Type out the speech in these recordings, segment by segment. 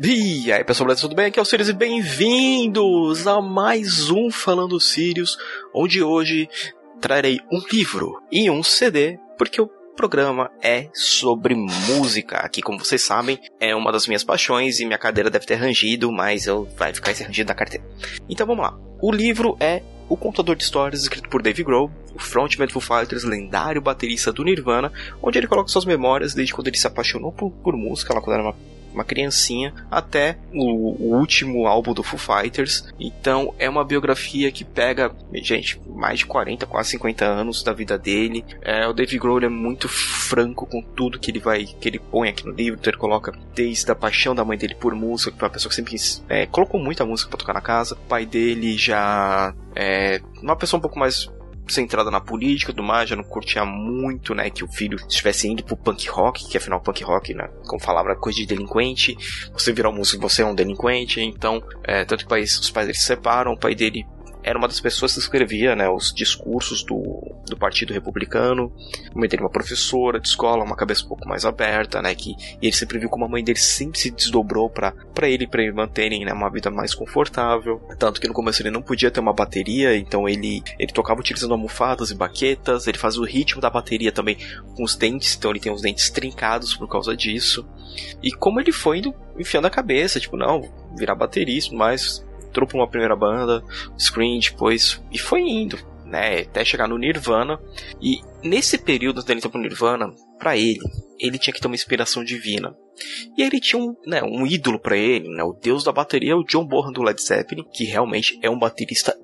E aí pessoal, tudo bem? Aqui é o Sirius e bem-vindos a mais um Falando Sirius, onde hoje trarei um livro e um CD, porque o programa é sobre música. Aqui, como vocês sabem, é uma das minhas paixões e minha cadeira deve ter rangido, mas eu vai ficar esse rangido da carteira. Então vamos lá. O livro é o Contador de Histórias, escrito por Dave Grohl, o frontman do Foo Fighters, lendário baterista do Nirvana, onde ele coloca suas memórias desde quando ele se apaixonou por, por música, lá quando era uma uma criancinha, até o, o, último álbum do Foo Fighters. Então é uma biografia que pega, gente, mais de 40, quase 50 anos da vida dele. É, o Dave Grohl é muito franco com tudo que ele vai, que ele põe aqui no livro. Então ele coloca desde a paixão da mãe dele por música, que foi uma pessoa que sempre é, colocou muita música para tocar na casa. O pai dele já é uma pessoa um pouco mais centrada na política do mais, já não curtia muito, né, que o filho estivesse indo pro punk rock, que afinal punk rock, né, como falava, coisa de delinquente, você virar um músico, você é um delinquente, então, é, tanto que os pais dele se separam, o pai dele era uma das pessoas que escrevia né, os discursos do, do Partido Republicano. A mãe dele uma professora de escola, uma cabeça um pouco mais aberta, né? Que, e ele sempre viu como a mãe dele sempre se desdobrou para ele, para ele manterem né, uma vida mais confortável. Tanto que no começo ele não podia ter uma bateria, então ele, ele tocava utilizando almofadas e baquetas, ele fazia o ritmo da bateria também com os dentes, então ele tem os dentes trincados por causa disso. E como ele foi indo enfiando a cabeça, tipo, não, virar baterista, mas entrou pra uma primeira banda, Scream depois, e foi indo, né, até chegar no Nirvana. E nesse período dele entrar pro Nirvana, para ele, ele tinha que ter uma inspiração divina. E ele tinha um, né, um ídolo para ele, né, o deus da bateria, o John Bonham do Led Zeppelin, que realmente é um baterista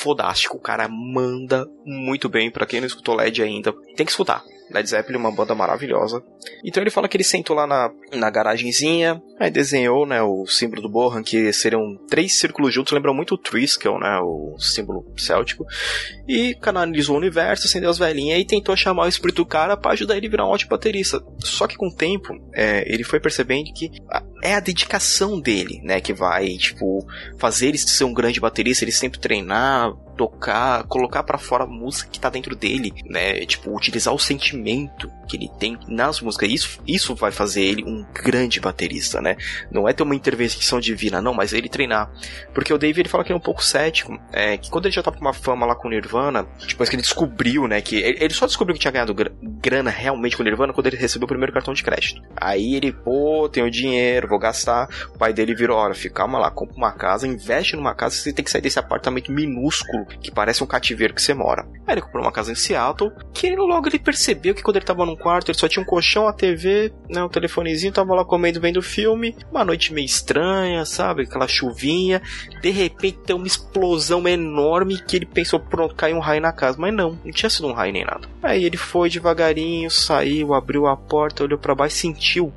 fodástico. O cara manda muito bem. para quem não escutou Led ainda, tem que escutar. Led Zeppelin, uma banda maravilhosa. Então ele fala que ele sentou lá na, na garagenzinha, aí desenhou, né, o símbolo do Bohan, que seriam três círculos juntos, lembram muito o Triskel, né, o símbolo céltico, e canalizou o universo, acendeu as velhinhas e tentou chamar o espírito do cara para ajudar ele a virar um ótimo baterista. Só que com o tempo, é, ele foi percebendo que é a dedicação dele, né, que vai, tipo, fazer ele ser um grande baterista, ele sempre treinar, tocar, colocar para fora a música que tá dentro dele, né? Tipo, utilizar o sentimento que ele tem nas músicas. Isso, isso vai fazer ele um grande baterista, né? Não é ter uma intervenção divina, não, mas ele treinar. Porque o Dave ele fala que é um pouco cético, é, que quando ele já tava com uma fama lá com o Nirvana, depois que ele descobriu, né, que ele só descobriu que tinha ganhado grana realmente com o Nirvana quando ele recebeu o primeiro cartão de crédito. Aí ele, pô, tenho dinheiro, vou gastar. O pai dele virou, olha, fica calma lá, compra uma casa, investe numa casa, você tem que sair desse apartamento minúsculo que parece um cativeiro que você mora. Aí ele comprou uma casa em Seattle, que logo ele percebeu que quando ele tava num quarto, ele só tinha um colchão, a TV, né, um telefonezinho, tava lá comendo, vendo filme, uma noite meio estranha, sabe, aquela chuvinha, de repente tem uma explosão enorme que ele pensou, pronto, caiu um raio na casa, mas não, não tinha sido um raio nem nada. Aí ele foi devagarinho, saiu, abriu a porta, olhou para baixo, sentiu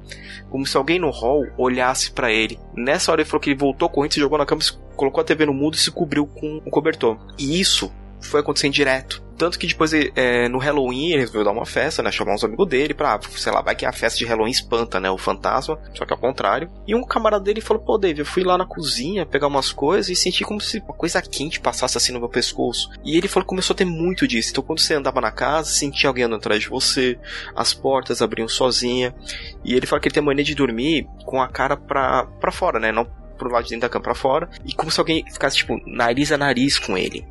como se alguém no hall olhasse para ele. Nessa hora ele falou que ele voltou correndo, se jogou na cama, colocou a TV no mudo e se cobriu com um cobertor. E isso foi acontecendo direto. Tanto que depois, é, no Halloween, ele resolveu dar uma festa, né? Chamar uns amigos dele pra, sei lá, vai que a festa de Halloween espanta, né? O fantasma, só que ao contrário. E um camarada dele falou: pô, Dave, eu fui lá na cozinha pegar umas coisas e senti como se uma coisa quente passasse assim no meu pescoço. E ele falou começou a ter muito disso. Então, quando você andava na casa, sentia alguém andando atrás de você, as portas abriam sozinha. E ele falou que ele tem mania de dormir com a cara pra, pra fora, né? Não pro lado de dentro da cama pra fora. E como se alguém ficasse, tipo, nariz a nariz com ele.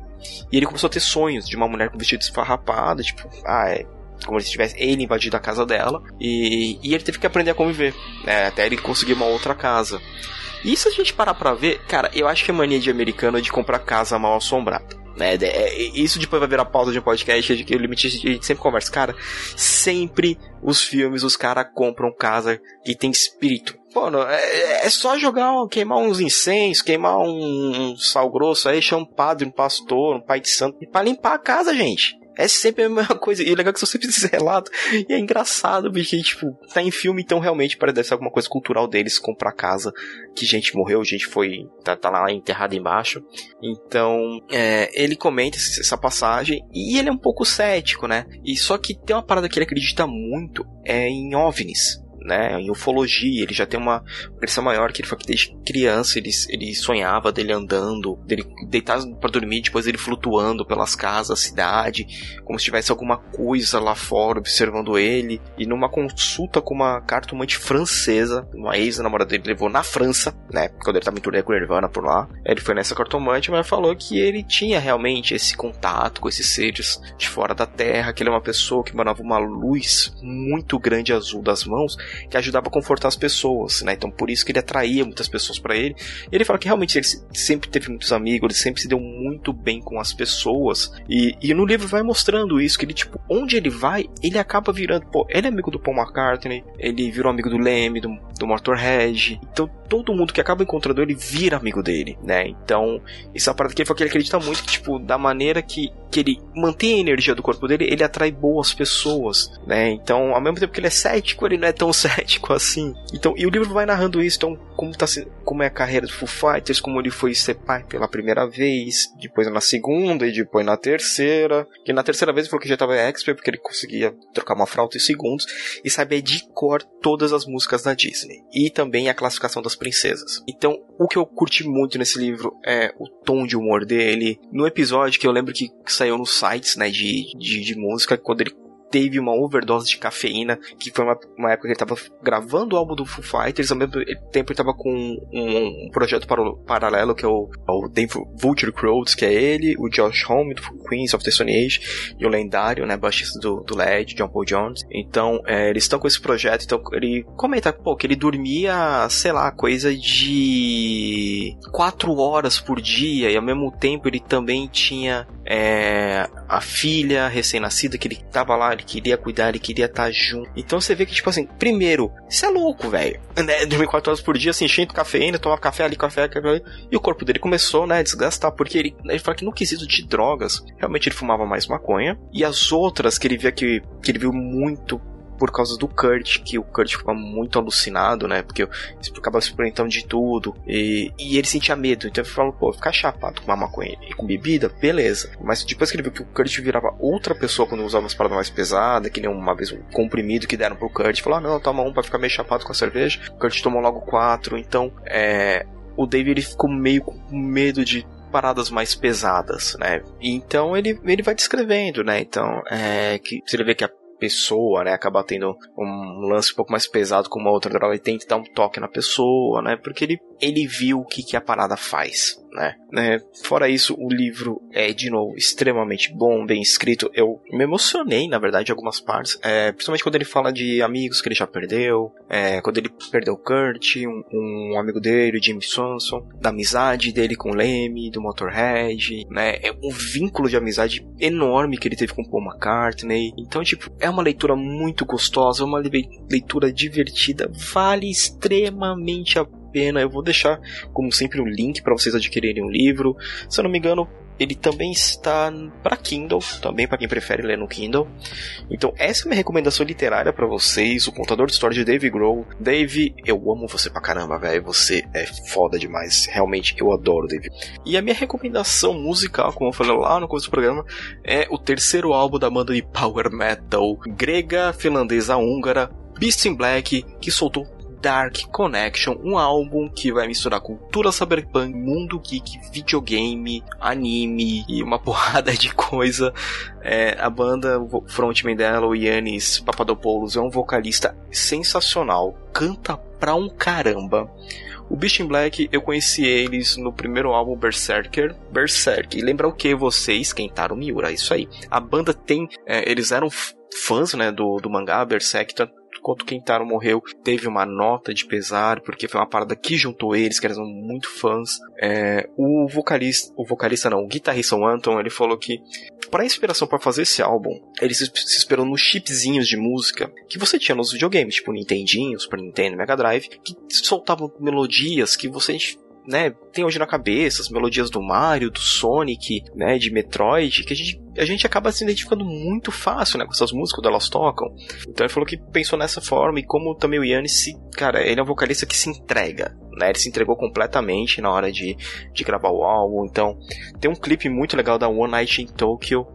E ele começou a ter sonhos de uma mulher com vestido esfarrapado, tipo, ah, é. Como se tivesse ele invadido a casa dela. E, e ele teve que aprender a conviver, né, até ele conseguir uma outra casa. E se a gente parar pra ver, cara, eu acho que é mania de americano de comprar casa mal assombrada. Né? É, isso depois vai virar pauta de um podcast que o limite a gente sempre conversa. Cara, sempre os filmes, os caras compram casa que tem espírito. Pô, é, é, só jogar, queimar uns incensos, queimar um, um sal grosso aí, chamar um padre, um pastor, um pai de santo, pra limpar a casa, gente. É sempre a mesma coisa. E o legal é que são sempre esses relatos. E é engraçado, porque, tipo, tá em filme, então realmente parece ser alguma coisa cultural deles comprar casa. Que gente morreu, gente foi. tá, tá lá enterrada embaixo. Então, é, ele comenta essa passagem. E ele é um pouco cético, né? E só que tem uma parada que ele acredita muito é em OVNIs né? Em ufologia, ele já tem uma pressão maior, que ele foi que desde criança ele, ele sonhava dele andando, dele deitado para dormir, depois ele flutuando pelas casas, cidade, como se tivesse alguma coisa lá fora observando ele. E numa consulta com uma cartomante francesa, uma ex-namorada dele levou na França, né? Quando ele tava em turnê com Nirvana por lá. Ele foi nessa cartomante, mas falou que ele tinha realmente esse contato com esses seres de fora da Terra, que ele é uma pessoa que manava uma luz muito grande azul das mãos que ajudava a confortar as pessoas, né? Então por isso que ele atraía muitas pessoas para ele. Ele fala que realmente ele sempre teve muitos amigos, ele sempre se deu muito bem com as pessoas. E, e no livro vai mostrando isso, que ele, tipo, onde ele vai, ele acaba virando, pô, ele é amigo do Paul McCartney, ele virou amigo do Leme, do, do Motorhead. Então todo mundo que acaba encontrando ele vira amigo dele, né? Então, isso é uma parada que ele que ele acredita muito que, tipo, da maneira que, que ele mantém a energia do corpo dele, ele atrai boas pessoas, né? Então, ao mesmo tempo que ele é cético, ele não é tão cético assim. Então, e o livro vai narrando isso, então, como, tá, como é a carreira do Foo Fighters, como ele foi ser pai pela primeira vez, depois na segunda e depois na terceira. Que na terceira vez ele falou que já estava expert, porque ele conseguia trocar uma frauta em segundos e sabia de cor todas as músicas da Disney. E também a classificação das princesas. Então, o que eu curti muito nesse livro é o tom de humor dele. No episódio que eu lembro que saiu nos sites, né, de, de, de música, quando ele teve uma overdose de cafeína, que foi uma, uma época que ele estava gravando o álbum do Foo Fighters, ao mesmo tempo ele estava com um, um projeto paralelo, que é o, é o Dave Vulture Crowds, que é ele, o Josh Homme, do Queens of the Stone Age, e o lendário, né, baixista do, do LED, John Paul Jones. Então, é, eles estão com esse projeto, então ele comenta, pô, que ele dormia, sei lá, coisa de quatro horas por dia, e ao mesmo tempo ele também tinha é, a filha recém-nascida que ele tava lá, ele queria cuidar, ele queria estar tá junto. Então você vê que, tipo assim, primeiro, isso é louco, velho. Né? Dormir 4 horas por dia, assim, enchendo cafeína, tomava café ali, café, café ali. E o corpo dele começou, né, a desgastar, porque ele, ele fala que no quesito de drogas, realmente ele fumava mais maconha. E as outras que ele via que, que ele viu muito por causa do Kurt, que o Kurt ficava muito alucinado, né? Porque acabava experimentando de tudo. E, e ele sentia medo. Então ele falou, pô, ficar chapado com uma maconha e com bebida, beleza. Mas depois que ele viu que o Kurt virava outra pessoa quando usava umas paradas mais pesadas, que nem uma vez um comprimido que deram pro Kurt, falou, ah, não, toma um pra ficar meio chapado com a cerveja. O Kurt tomou logo quatro. Então, é. O Dave ele ficou meio com medo de paradas mais pesadas, né? Então ele, ele vai descrevendo, né? Então, é que você vê que a pessoa, né, acaba tendo um lance um pouco mais pesado com uma outra droga, ele tenta dar um toque na pessoa, né, porque ele, ele viu o que, que a parada faz, né? né? Fora isso, o livro é, de novo, extremamente bom, bem escrito. Eu me emocionei, na verdade, em algumas partes. É, principalmente quando ele fala de amigos que ele já perdeu. É, quando ele perdeu o Kurt, um, um, amigo dele, o Jimmy Swanson. Da amizade dele com o Leme, do Motorhead. Né? É um vínculo de amizade enorme que ele teve com o Paul McCartney. Então, tipo, é uma leitura muito gostosa, é uma leitura divertida. Vale extremamente a pena. Eu vou deixar, como sempre, um link para vocês adquirirem o um livro. Se eu não me engano, ele também está para Kindle, também para quem prefere ler no Kindle. Então, essa é minha recomendação literária para vocês, o contador de história de Dave Grohl. Dave, eu amo você pra caramba, velho. Você é foda demais. Realmente, eu adoro Dave. E a minha recomendação musical, como eu falei lá no começo do programa, é o terceiro álbum da banda de power metal grega, finlandesa, húngara, Beast in Black, que soltou Dark Connection, um álbum que vai misturar cultura cyberpunk, mundo geek, videogame, anime e uma porrada de coisa. É, a banda, o frontman dela, o Yannis Papadopoulos, é um vocalista sensacional, canta pra um caramba. O Beast in Black, eu conheci eles no primeiro álbum Berserker. Berserk. E lembra o que vocês? Kentaro Miura, isso aí. A banda tem. É, eles eram fãs né, do, do mangá Berserk, quando Kentaro morreu, teve uma nota de pesar, porque foi uma parada que juntou eles, que eles eram muito fãs. É, o vocalista, o vocalista não, o guitarrista Anton, ele falou que para inspiração para fazer esse álbum, ele se, se nos chipzinhos de música que você tinha nos videogames, tipo Nintendinho, Super Nintendo, Mega Drive, que soltavam melodias que você né, tem hoje na cabeça, as melodias do Mario, do Sonic, né, de Metroid, que a gente, a gente acaba se identificando muito fácil, né, com essas músicas quando elas tocam. Então ele falou que pensou nessa forma e como também o Yannis cara, ele é um vocalista que se entrega, né, ele se entregou completamente na hora de, de gravar o álbum. Então tem um clipe muito legal da One Night in Tokyo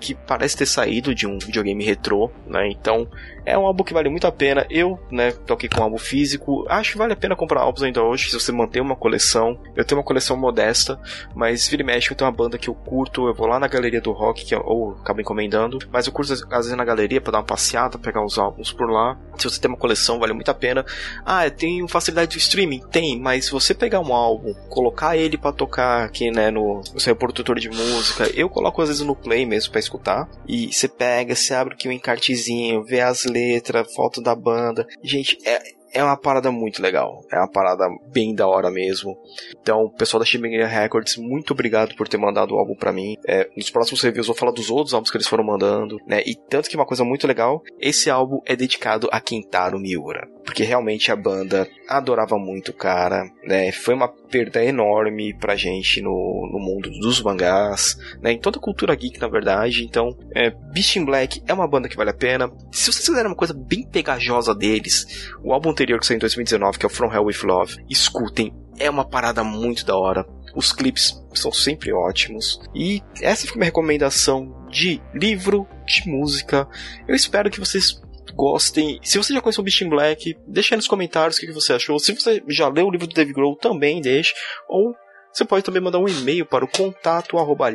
que parece ter saído de um videogame retrô, né? Então É um álbum que vale muito a pena. Eu, né, toquei com um álbum físico. Acho que vale a pena comprar álbuns ainda hoje, se você manter uma coleção. Eu tenho uma coleção modesta, mas vira e mexe, eu tenho uma banda que eu curto. Eu vou lá na galeria do rock, que eu, ou acabo encomendando. Mas eu curto às vezes na galeria para dar uma passeada, pegar os álbuns por lá. Se você tem uma coleção, vale muito a pena. Ah, tem facilidade de streaming? Tem, mas se você pegar um álbum, colocar ele para tocar aqui, né, no, seu reprodutor de música, eu coloco às vezes no play mesmo para escutar. E você pega, você abre aqui um encartezinho, vê as letras, foto da banda. Gente, é, é uma parada muito legal. É uma parada bem da hora mesmo. Então, pessoal da Shibuya Records, muito obrigado por ter mandado o álbum para mim. É, nos próximos reviews vou falar dos outros álbuns que eles foram mandando, né? E tanto que uma coisa muito legal, esse álbum é dedicado a Kentaro Miura. Porque realmente a banda adorava muito o cara, né? Foi uma perda enorme pra gente no, no mundo dos mangás, né? Em toda a cultura geek, na verdade. Então, é, Beast in Black é uma banda que vale a pena. Se vocês quiserem uma coisa bem pegajosa deles, o álbum anterior que saiu em 2019, que é o From Hell With Love, escutem. É uma parada muito da hora. Os clipes são sempre ótimos. E essa foi minha recomendação de livro, de música. Eu espero que vocês gostem. Se você já conheceu o Beast in Black, deixa aí nos comentários o que você achou. Se você já leu o livro do Dave Grohl, também deixe. Ou você pode também mandar um e-mail para o contato arroba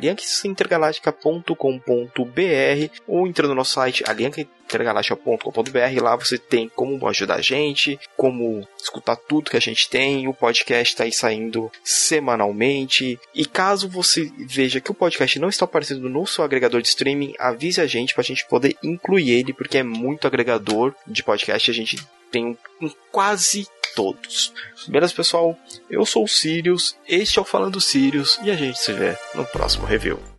ou entrar no nosso site aliancaintergaláctica.com.br. Lá você tem como ajudar a gente, como escutar tudo que a gente tem. O podcast está aí saindo semanalmente. E caso você veja que o podcast não está aparecendo no seu agregador de streaming, avise a gente para a gente poder incluir ele, porque é muito agregador de podcast. A gente tem um quase todos. Beleza, pessoal? Eu sou o Sirius, este é o Falando Sirius e a gente se vê no próximo review.